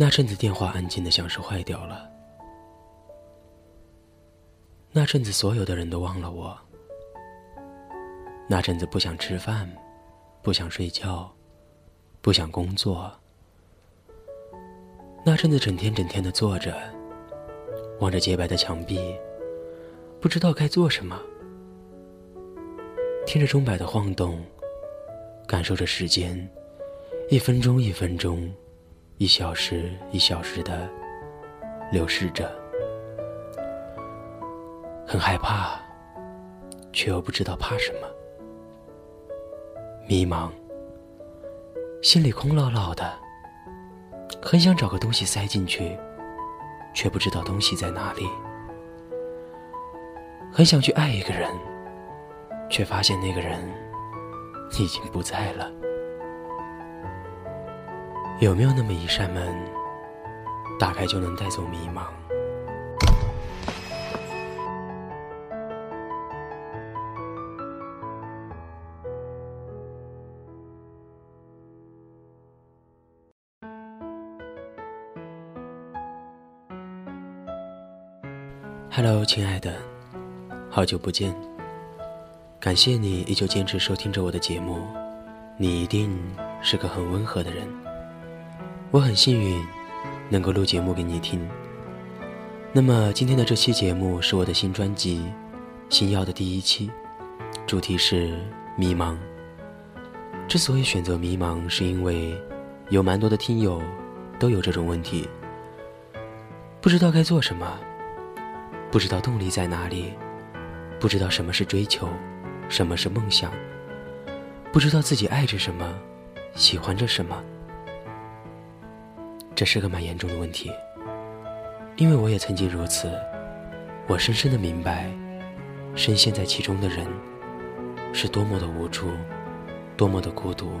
那阵子电话安静的像是坏掉了。那阵子所有的人都忘了我。那阵子不想吃饭，不想睡觉，不想工作。那阵子整天整天的坐着，望着洁白的墙壁，不知道该做什么。听着钟摆的晃动，感受着时间，一分钟一分钟。一小时一小时的流逝着，很害怕，却又不知道怕什么。迷茫，心里空落落的，很想找个东西塞进去，却不知道东西在哪里。很想去爱一个人，却发现那个人已经不在了。有没有那么一扇门，打开就能带走迷茫？Hello，亲爱的，好久不见，感谢你依旧坚持收听着我的节目，你一定是个很温和的人。我很幸运，能够录节目给你听。那么今天的这期节目是我的新专辑《星耀》的第一期，主题是迷茫。之所以选择迷茫，是因为有蛮多的听友都有这种问题：不知道该做什么，不知道动力在哪里，不知道什么是追求，什么是梦想，不知道自己爱着什么，喜欢着什么。这是个蛮严重的问题，因为我也曾经如此。我深深的明白，深陷在其中的人，是多么的无助，多么的孤独，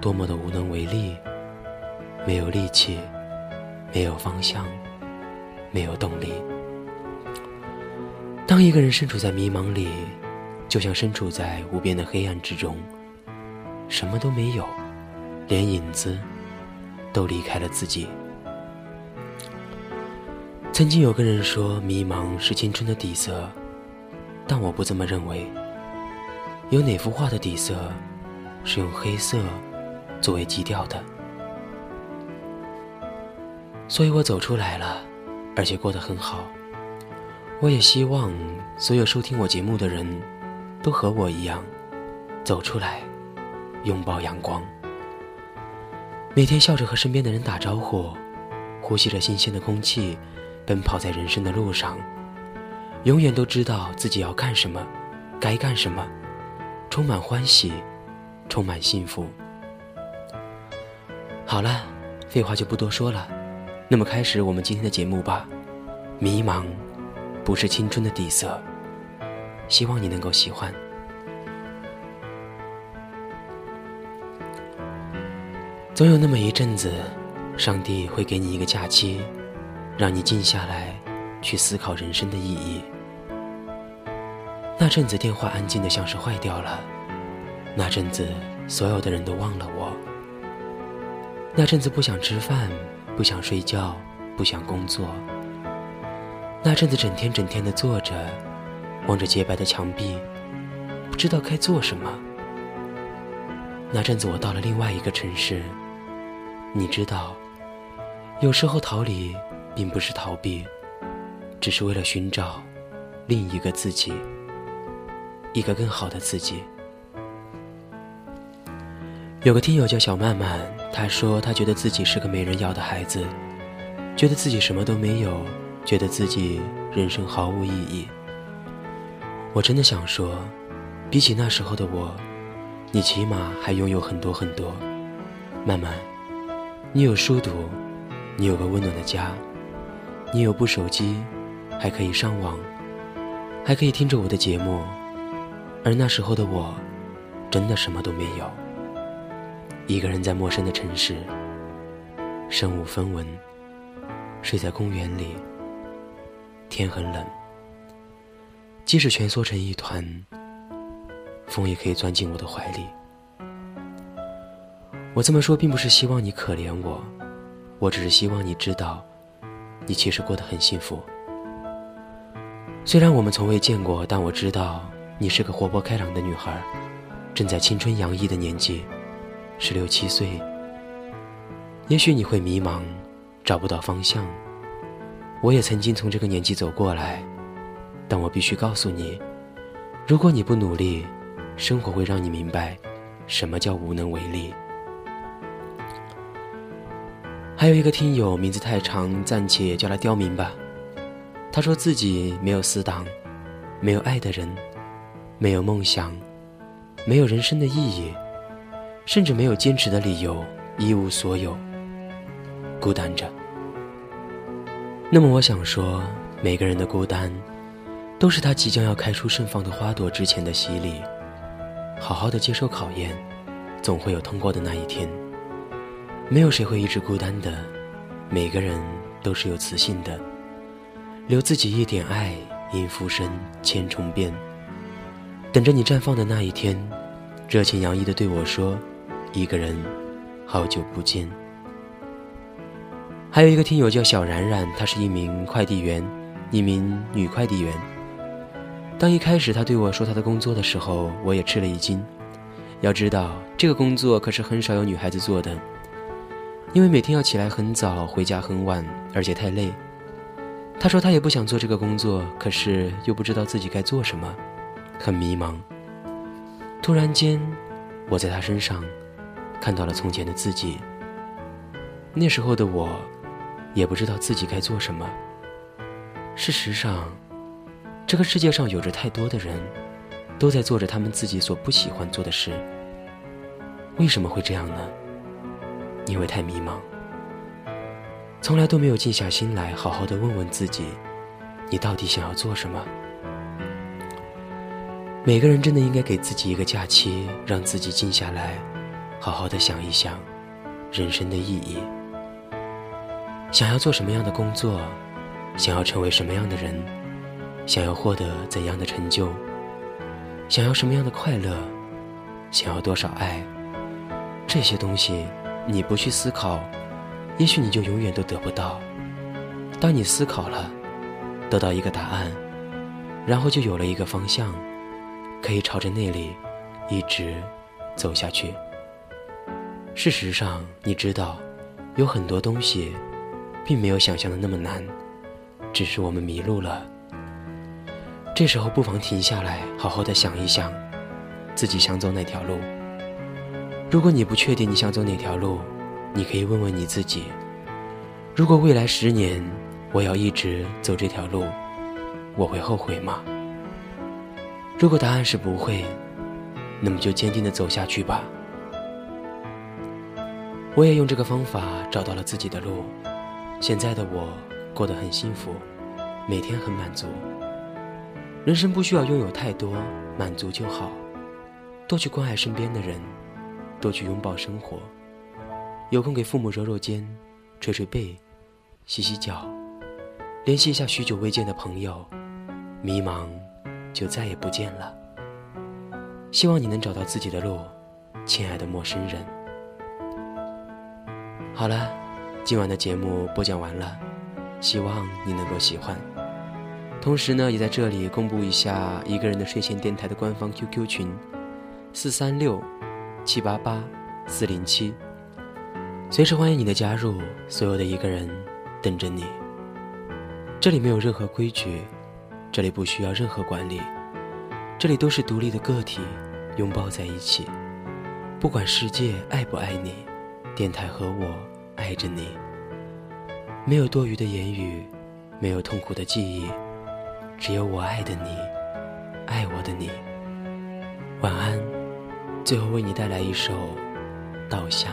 多么的无能为力，没有力气，没有方向，没有动力。当一个人身处在迷茫里，就像身处在无边的黑暗之中，什么都没有，连影子。都离开了自己。曾经有个人说，迷茫是青春的底色，但我不这么认为。有哪幅画的底色是用黑色作为基调的？所以我走出来了，而且过得很好。我也希望所有收听我节目的人都和我一样，走出来，拥抱阳光。每天笑着和身边的人打招呼，呼吸着新鲜的空气，奔跑在人生的路上，永远都知道自己要干什么，该干什么，充满欢喜，充满幸福。好了，废话就不多说了，那么开始我们今天的节目吧。迷茫，不是青春的底色，希望你能够喜欢。总有那么一阵子，上帝会给你一个假期，让你静下来，去思考人生的意义。那阵子电话安静的像是坏掉了，那阵子所有的人都忘了我，那阵子不想吃饭，不想睡觉，不想工作，那阵子整天整天的坐着，望着洁白的墙壁，不知道该做什么。那阵子我到了另外一个城市。你知道，有时候逃离并不是逃避，只是为了寻找另一个自己，一个更好的自己。有个听友叫小曼曼，她说她觉得自己是个没人要的孩子，觉得自己什么都没有，觉得自己人生毫无意义。我真的想说，比起那时候的我，你起码还拥有很多很多，曼曼。你有书读，你有个温暖的家，你有部手机，还可以上网，还可以听着我的节目。而那时候的我，真的什么都没有。一个人在陌生的城市，身无分文，睡在公园里。天很冷，即使蜷缩成一团，风也可以钻进我的怀里。我这么说，并不是希望你可怜我，我只是希望你知道，你其实过得很幸福。虽然我们从未见过，但我知道你是个活泼开朗的女孩，正在青春洋溢的年纪，十六七岁。也许你会迷茫，找不到方向。我也曾经从这个年纪走过来，但我必须告诉你，如果你不努力，生活会让你明白，什么叫无能为力。还有一个听友名字太长，暂且叫他刁民吧。他说自己没有死党，没有爱的人，没有梦想，没有人生的意义，甚至没有坚持的理由，一无所有。孤单着。那么我想说，每个人的孤单，都是他即将要开出盛放的花朵之前的洗礼。好好的接受考验，总会有通过的那一天。没有谁会一直孤单的，每个人都是有磁性的。留自己一点爱，因浮生千重变。等着你绽放的那一天，热情洋溢的对我说：“一个人，好久不见。”还有一个听友叫小冉冉，她是一名快递员，一名女快递员。当一开始她对我说她的工作的时候，我也吃了一惊。要知道，这个工作可是很少有女孩子做的，因为每天要起来很早，回家很晚，而且太累。他说他也不想做这个工作，可是又不知道自己该做什么，很迷茫。突然间，我在他身上看到了从前的自己。那时候的我。也不知道自己该做什么。事实上，这个世界上有着太多的人，都在做着他们自己所不喜欢做的事。为什么会这样呢？因为太迷茫，从来都没有静下心来，好好的问问自己，你到底想要做什么？每个人真的应该给自己一个假期，让自己静下来，好好的想一想人生的意义。想要做什么样的工作，想要成为什么样的人，想要获得怎样的成就，想要什么样的快乐，想要多少爱，这些东西你不去思考，也许你就永远都得不到。当你思考了，得到一个答案，然后就有了一个方向，可以朝着那里一直走下去。事实上，你知道，有很多东西。并没有想象的那么难，只是我们迷路了。这时候不妨停下来，好好的想一想，自己想走哪条路。如果你不确定你想走哪条路，你可以问问你自己：如果未来十年我要一直走这条路，我会后悔吗？如果答案是不会，那么就坚定的走下去吧。我也用这个方法找到了自己的路。现在的我过得很幸福，每天很满足。人生不需要拥有太多，满足就好。多去关爱身边的人，多去拥抱生活。有空给父母揉揉肩，捶捶背，洗洗脚，联系一下许久未见的朋友。迷茫就再也不见了。希望你能找到自己的路，亲爱的陌生人。好了。今晚的节目播讲完了，希望你能够喜欢。同时呢，也在这里公布一下一个人的睡前电台的官方 QQ 群：四三六七八八四零七，随时欢迎你的加入。所有的一个人等着你。这里没有任何规矩，这里不需要任何管理，这里都是独立的个体拥抱在一起。不管世界爱不爱你，电台和我。爱着你，没有多余的言语，没有痛苦的记忆，只有我爱的你，爱我的你。晚安，最后为你带来一首《稻香》。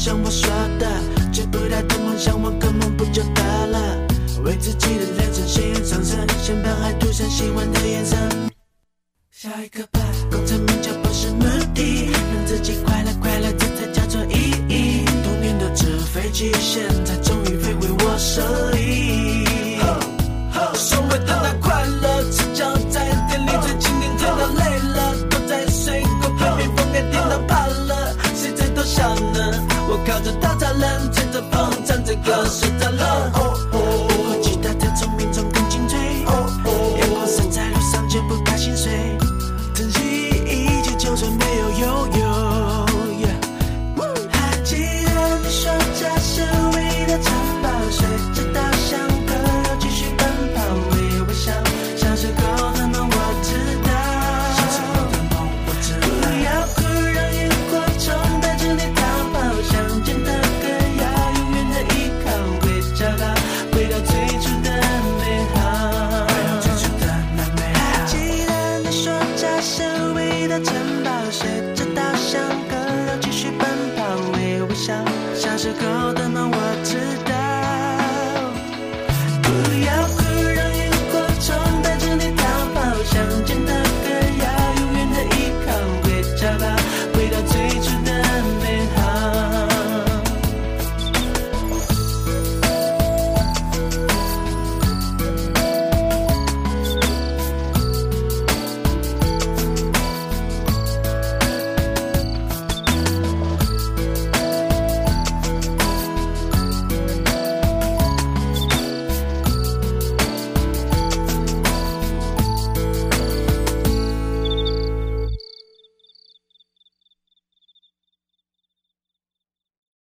像我说的，追不到的梦想，我根本不就得了？为自己的人生鲜艳上升，先把爱涂上喜欢的着稻草人，吹着风，唱着歌，睡着了。不过其他的聪明总更精粹，阳光洒在路上就不怕心碎，珍惜一切，就算没有拥有。还记得你说这是唯一的城堡，随着随着稻香河流继续奔跑，微微笑，小时候的梦我知道。